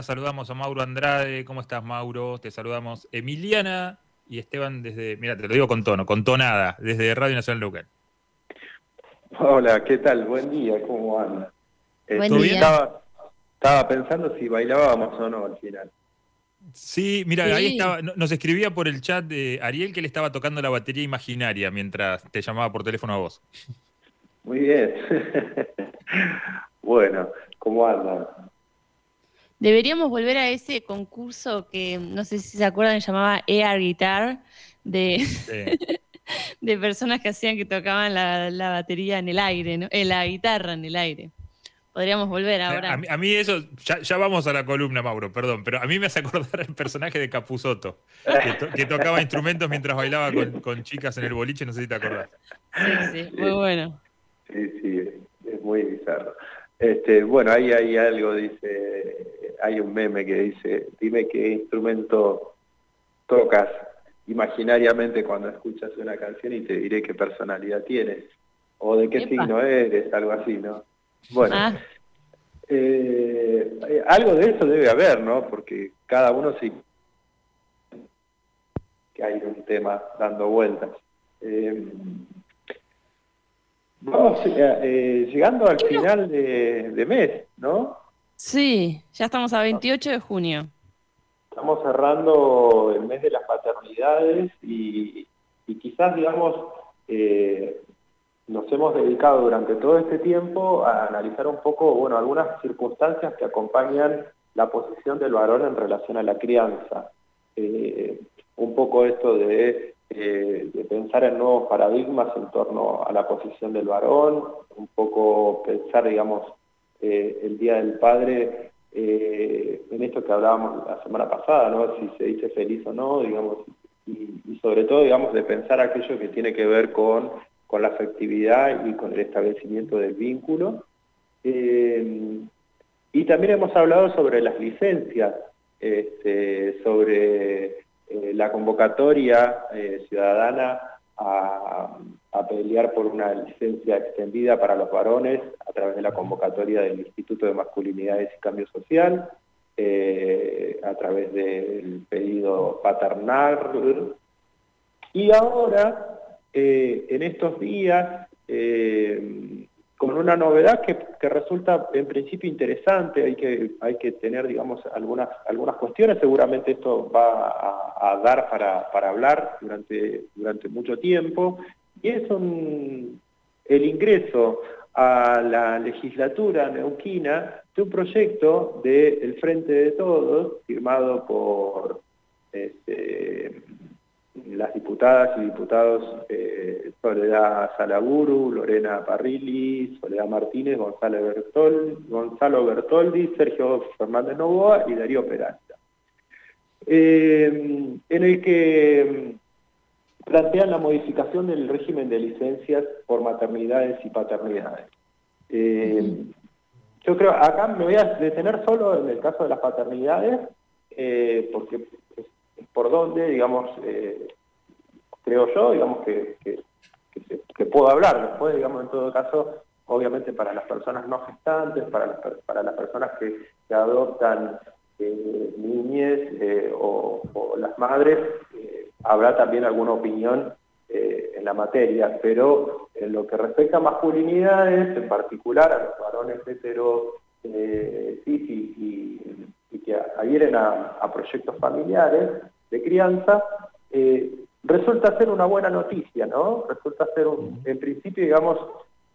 Saludamos a Mauro Andrade. ¿Cómo estás, Mauro? Te saludamos Emiliana y Esteban desde, mira, te lo digo con tono, con tonada, desde Radio Nacional Local. Hola, ¿qué tal? Buen día, ¿cómo andas? Eh, Buen día. Estaba, estaba, pensando si bailábamos o no al final. Sí, mira, ahí estaba, nos escribía por el chat de Ariel que le estaba tocando la batería imaginaria mientras te llamaba por teléfono a vos. Muy bien. bueno, ¿cómo andan? Deberíamos volver a ese concurso que no sé si se acuerdan, llamaba Air Guitar, de, de personas que hacían que tocaban la, batería en el aire, ¿no? Eh, la guitarra en el aire. Podríamos volver ahora. A mí, eso, ya, vamos a la columna, Mauro, perdón, pero a mí me hace acordar el personaje de Capusoto, que, tocaba instrumentos mientras bailaba con, chicas en el boliche, no sé si te acordás. Sí, sí, muy bueno. Sí, sí, es muy bizarro. Este, bueno, ahí hay algo, dice hay un meme que dice, dime qué instrumento tocas imaginariamente cuando escuchas una canción y te diré qué personalidad tienes, o de qué signo eres, algo así, ¿no? Bueno, ah. eh, algo de eso debe haber, ¿no? Porque cada uno sí que hay un tema dando vueltas. Eh, vamos eh, llegando al final de mes, ¿no? Sí, ya estamos a 28 de junio. Estamos cerrando el mes de las paternidades y, quizás, digamos, eh, nos hemos dedicado durante todo este tiempo a analizar un poco, bueno, algunas circunstancias que acompañan la posición del varón en relación a la crianza. Eh, un poco esto de, eh, de, pensar en nuevos paradigmas en torno a la posición del varón, un poco pensar, digamos, eh, el Día del Padre, eh, en esto que hablábamos la semana pasada, ¿no? si se dice feliz o no, digamos, y, sobre todo, digamos, de pensar aquello que tiene que ver con, con la afectividad y con el establecimiento del vínculo. Eh, y también hemos hablado sobre las licencias, este, sobre la convocatoria ciudadana a, pelear por una licencia extendida para los varones a través de la convocatoria del Instituto de Masculinidades y Cambio Social, eh, a través del pedido paternal. Y ahora, eh, en estos días, eh, con una novedad que, resulta en principio interesante, hay que, hay que tener, digamos, algunas, algunas cuestiones, seguramente esto va a, dar para, para, hablar durante, durante mucho tiempo, y es el ingreso a la legislatura neuquina de un proyecto del Frente de Todos, firmado por este, las diputadas y diputados eh, Soledad Salaburu, Lorena Parrilli, Soledad Martínez, Gonzalo, Bertol, Gonzalo Bertoldi, Sergio Fernández Novoa y Darío Peralta. Eh, en el que plantean la modificación del régimen de licencias por maternidades y paternidades. Eh, yo creo, acá me voy a detener solo en el caso de las paternidades, porque por donde, digamos, eh, creo yo, digamos que, que, puedo hablar. Después, digamos, en todo caso, obviamente para las personas no gestantes, para las, para las personas que, adoptan eh, niñez eh, o, las madres, eh, habrá también alguna opinión en la materia, pero en lo que respecta a masculinidades, en particular a los varones hetero, sí, y, y, que adhieren a, a proyectos familiares, de crianza, eh, resulta ser una buena noticia, ¿no? Resulta ser, un, en principio, digamos,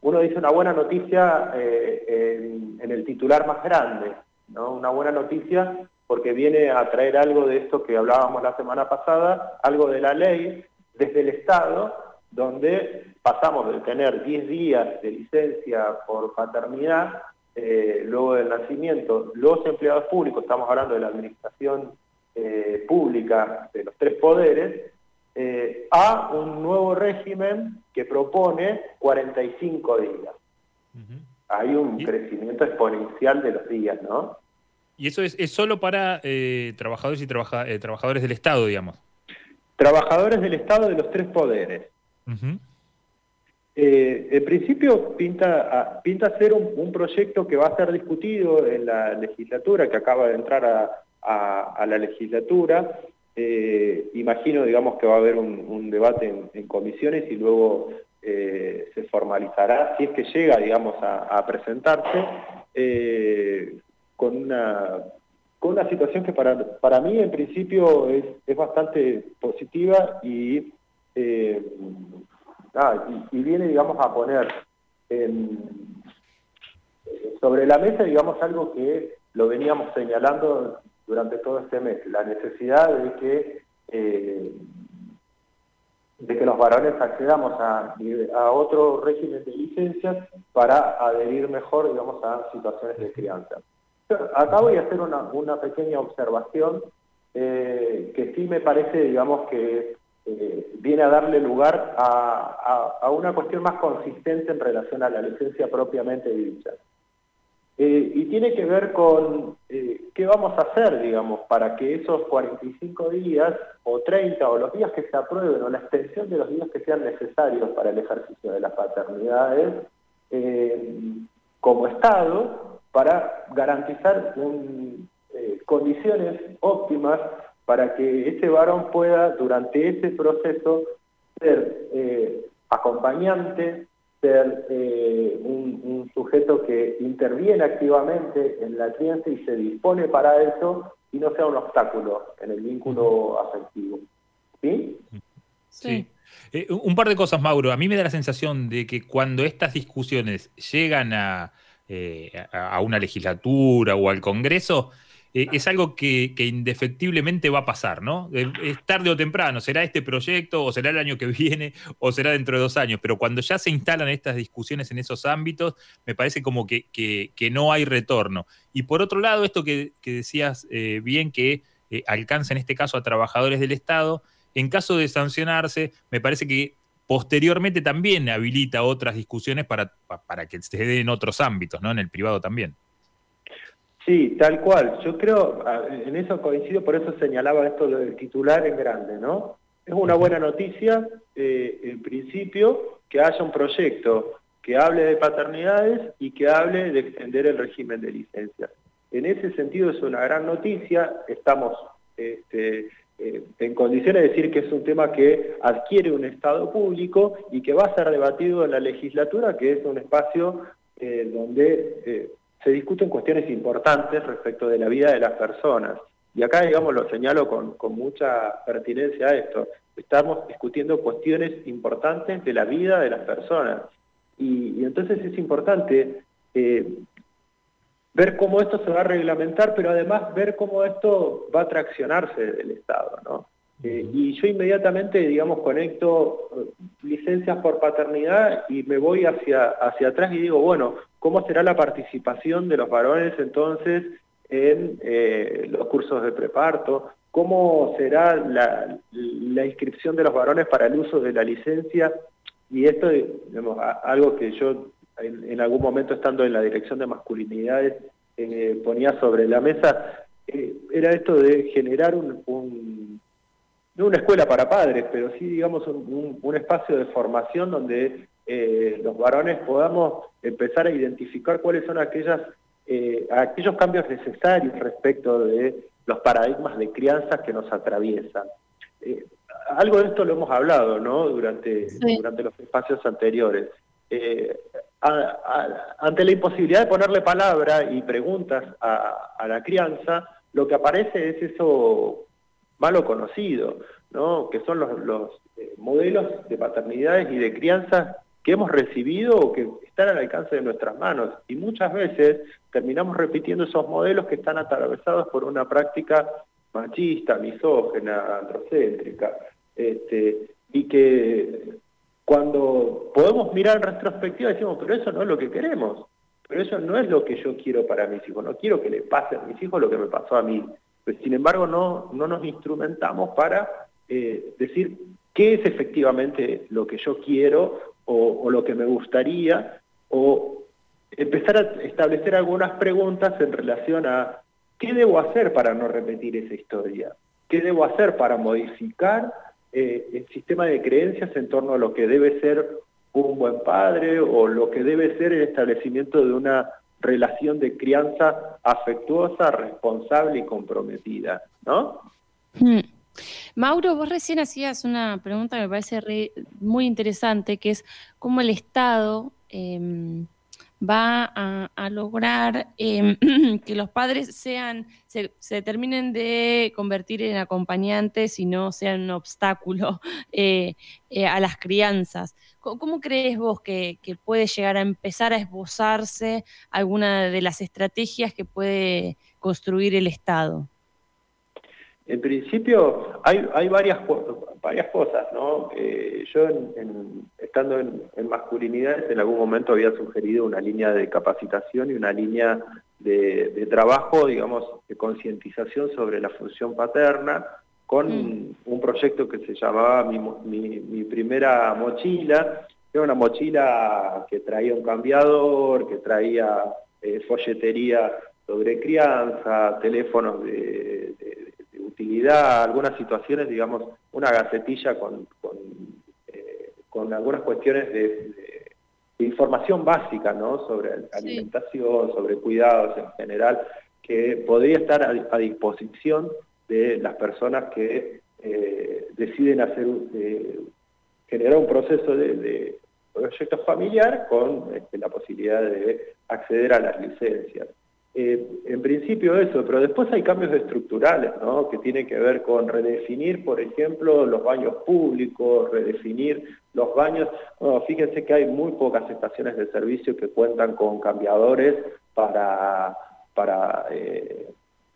uno dice una buena noticia eh, en, el titular más grande, ¿no? Una buena noticia porque viene a traer algo de esto que hablábamos la semana pasada, algo de la ley desde el Estado, donde pasamos de tener 10 días de licencia por paternidad, eh, luego del nacimiento, los empleados públicos, estamos hablando de la administración eh, pública de los tres poderes eh, a un nuevo régimen que propone 45 días. Hay un crecimiento exponencial de los días, ¿no? Y eso es, es solo para eh, trabajadores y trabajadores del Estado, digamos. Trabajadores del Estado de los tres poderes. Eh, en principio pinta, pinta ser un, proyecto que va a ser discutido en la legislatura, que acaba de entrar a, la legislatura. Eh, imagino, digamos, que va a haber un, debate en, comisiones y luego eh, se formalizará, si es que llega, digamos, a, presentarse, con, una, con una situación que para, para mí, en principio, es, es bastante positiva y Ah, y, viene, digamos, a poner sobre la mesa, digamos, algo que lo veníamos señalando durante todo este mes, la necesidad de que, eh, de que los varones accedamos a, a otro régimen de licencias para adherir mejor, digamos, a situaciones de crianza. Acá voy a hacer una, pequeña observación eh, que sí me parece, digamos, que eh, viene a darle lugar a, una cuestión más consistente en relación a la licencia propiamente dicha. Eh, y tiene que ver con qué vamos a hacer, digamos, para que esos 45 días o 30 o los días que se aprueben o la extensión de los días que sean necesarios para el ejercicio de las paternidades, como Estado, para garantizar condiciones óptimas para que ese varón pueda durante ese proceso ser eh, acompañante, ser eh, un, sujeto que interviene activamente en la crianza y se dispone para eso y no sea un obstáculo en el vínculo afectivo. ¿Sí? Sí. Eh, un par de cosas, Mauro. A mí me da la sensación de que cuando estas discusiones llegan a, a una legislatura o al Congreso, eh, es algo que, indefectiblemente va a pasar, ¿no? Eh, es tarde o temprano, será este proyecto, o será el año que viene, o será dentro de dos años, pero cuando ya se instalan estas discusiones en esos ámbitos, me parece como que, no hay retorno. Y por otro lado, esto que, decías eh, bien, que alcanza en este caso a trabajadores del Estado, en caso de sancionarse, me parece que posteriormente también habilita otras discusiones para, para que se den en otros ámbitos, ¿no? En el privado también. Sí, tal cual. Yo creo, en eso coincido, por eso señalaba esto del titular en grande, ¿no? Es una buena noticia, eh, en principio, que haya un proyecto que hable de paternidades y que hable de extender el régimen de licencias. En ese sentido es una gran noticia, estamos este, eh, en condiciones de decir que es un tema que adquiere un Estado público y que va a ser debatido en la legislatura, que es un espacio eh, donde se discuten cuestiones importantes respecto de la vida de las personas. Y acá, digamos, lo señalo con, mucha pertinencia a esto. Estamos discutiendo cuestiones importantes de la vida de las personas. Y, entonces es importante eh, ver cómo esto se va a reglamentar, pero además ver cómo esto va a traccionarse del Estado, ¿no? Eh, y yo inmediatamente, digamos, conecto eh, licencias por paternidad y me voy hacia, hacia atrás y digo, bueno, ¿cómo será la participación de los varones entonces en eh, los cursos de preparto? ¿Cómo será la, inscripción de los varones para el uso de la licencia? Y esto, digamos, algo que yo en, algún momento estando en la dirección de masculinidades ponía sobre la mesa, era esto de generar un no una escuela para padres, pero sí, digamos, un, espacio de formación donde eh, los varones podamos empezar a identificar cuáles son aquellas, eh, aquellos cambios necesarios respecto de los paradigmas de crianza que nos atraviesan. Eh, algo de esto lo hemos hablado ¿no? durante, durante los espacios anteriores. Ante la imposibilidad de ponerle palabra y preguntas a, la crianza, lo que aparece es eso malo conocido, ¿no? que son los, eh, modelos de paternidades y de crianza que hemos recibido o que están al alcance de nuestras manos. Y muchas veces terminamos repitiendo esos modelos que están atravesados por una práctica machista, misógena, androcéntrica, este, y que cuando podemos mirar en retrospectiva decimos, pero eso no es lo que queremos, pero eso no es lo que yo quiero para mis hijos, no quiero que le pase a mis hijos lo que me pasó a mí. Pues, sin embargo, no, no nos instrumentamos para eh, decir qué es efectivamente lo que yo quiero o, lo que me gustaría, o empezar a establecer algunas preguntas en relación a qué debo hacer para no repetir esa historia, qué debo hacer para modificar eh, el sistema de creencias en torno a lo que debe ser un buen padre o lo que debe ser el establecimiento de una relación de crianza afectuosa, responsable y comprometida, ¿no? Hmm. Mauro, vos recién hacías una pregunta que me parece muy interesante, que es cómo el Estado em, va a, lograr em, que los padres sean, se, terminen de convertir en acompañantes y no sean un obstáculo eh, eh, a las crianzas. ¿Cómo, crees vos que, puede llegar a empezar a esbozarse alguna de las estrategias que puede construir el Estado? En principio hay, varias, varias cosas, ¿no? Eh, yo estando en, masculinidades en algún momento había sugerido una línea de capacitación y una línea de, trabajo, digamos, de concientización sobre la función paterna, con mm. un proyecto que se llamaba mi, primera mochila, era una mochila que traía un cambiador, que traía eh, folletería sobre crianza, teléfonos de utilidad, algunas situaciones, digamos, una gacetilla con, con, eh, algunas cuestiones de, información básica, ¿no? Sobre alimentación, sobre cuidados en general, que podría estar a, disposición de las personas que eh, deciden hacer eh, generar un proceso de, proyecto familiar con este, la posibilidad de acceder a las licencias. Eh, en principio eso, pero después hay cambios estructurales, ¿no? Que tienen que ver con redefinir, por ejemplo, los baños públicos, redefinir los baños. fíjense que hay muy pocas estaciones de servicio que cuentan con cambiadores para, para eh,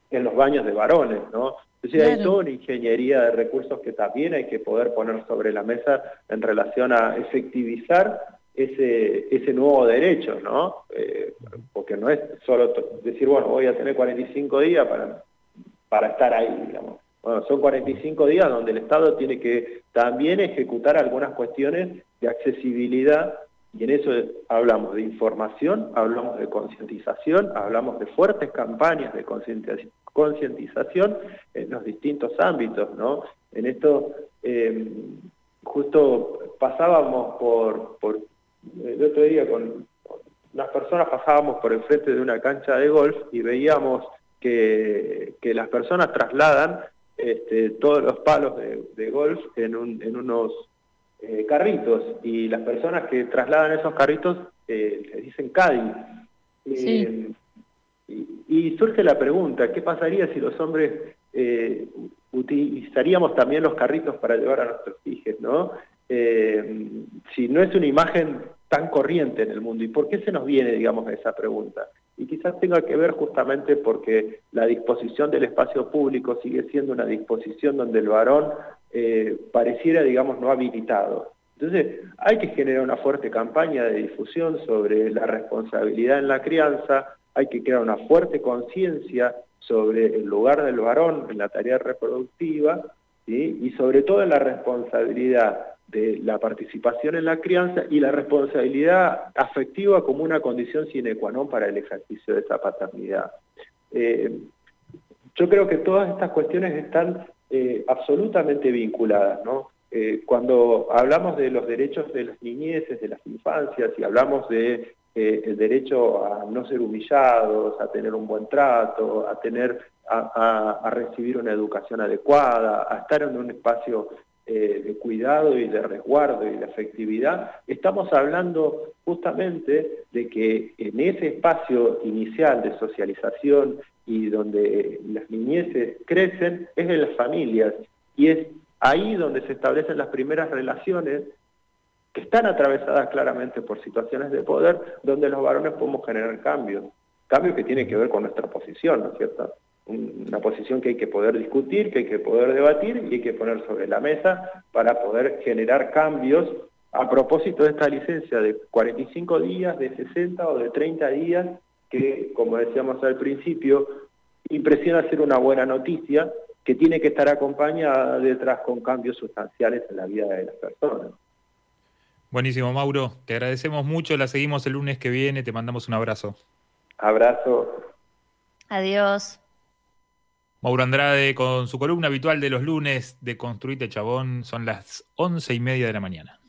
en los baños de varones, ¿no? Entonces hay toda una ingeniería de recursos que también hay que poder poner sobre la mesa en relación a efectivizar ese, ese nuevo derecho, ¿no? Eh, porque no es solo decir, bueno, voy a tener 45 días para, para estar ahí, digamos. Bueno, son 45 días donde el Estado tiene que también ejecutar algunas cuestiones de accesibilidad y en eso hablamos de información, hablamos de concientización, hablamos de fuertes campañas de concientización en los distintos ámbitos, ¿no? En esto eh, justo pasábamos por, por el otro día con unas personas pasábamos por el frente de una cancha de golf y veíamos que, las personas trasladan este, todos los palos de, golf en, unos eh, carritos y las personas que trasladan esos carritos eh, les dicen Cádiz. Eh, y, surge la pregunta, ¿qué pasaría si los hombres utilizaríamos también los carritos para llevar a nuestros hijos? ¿no? Eh, si no es una imagen tan corriente en el mundo. ¿Y por qué se nos viene, digamos, esa pregunta? Y quizás tenga que ver justamente porque la disposición del espacio público sigue siendo una disposición donde el varón eh, pareciera, digamos, no habilitado. Entonces, hay que generar una fuerte campaña de difusión sobre la responsabilidad en la crianza, hay que crear una fuerte conciencia sobre el lugar del varón en la tarea reproductiva, y sobre todo en la responsabilidad de la participación en la crianza y la responsabilidad afectiva como una condición sine qua non para el ejercicio de esa paternidad. Eh, yo creo que todas estas cuestiones están eh, absolutamente vinculadas, ¿no? Eh, cuando hablamos de los derechos de las niñeces, de las infancias, y hablamos de el derecho a no ser humillados, a tener un buen trato, a tener a, recibir una educación adecuada, a estar en un espacio eh, de cuidado y de resguardo y de afectividad, estamos hablando justamente de que en ese espacio inicial de socialización y donde las niñeces crecen, es en las familias y es ahí donde se establecen las primeras relaciones que están atravesadas claramente por situaciones de poder, donde los varones podemos generar cambios, cambios que tienen que ver con nuestra posición, ¿no es cierto? Una posición que hay que poder discutir, que hay que poder debatir y hay que poner sobre la mesa para poder generar cambios a propósito de esta licencia de 45 días, de 60 o de 30 días, que, como decíamos al principio, impresiona ser una buena noticia que tiene que estar acompañada detrás con cambios sustanciales en la vida de las personas. Buenísimo, Mauro. Te agradecemos mucho. La seguimos el lunes que viene. Te mandamos un abrazo. Abrazo. Adiós. Mauro Andrade con su columna habitual de los lunes de Construite Chabón son las once y media de la mañana.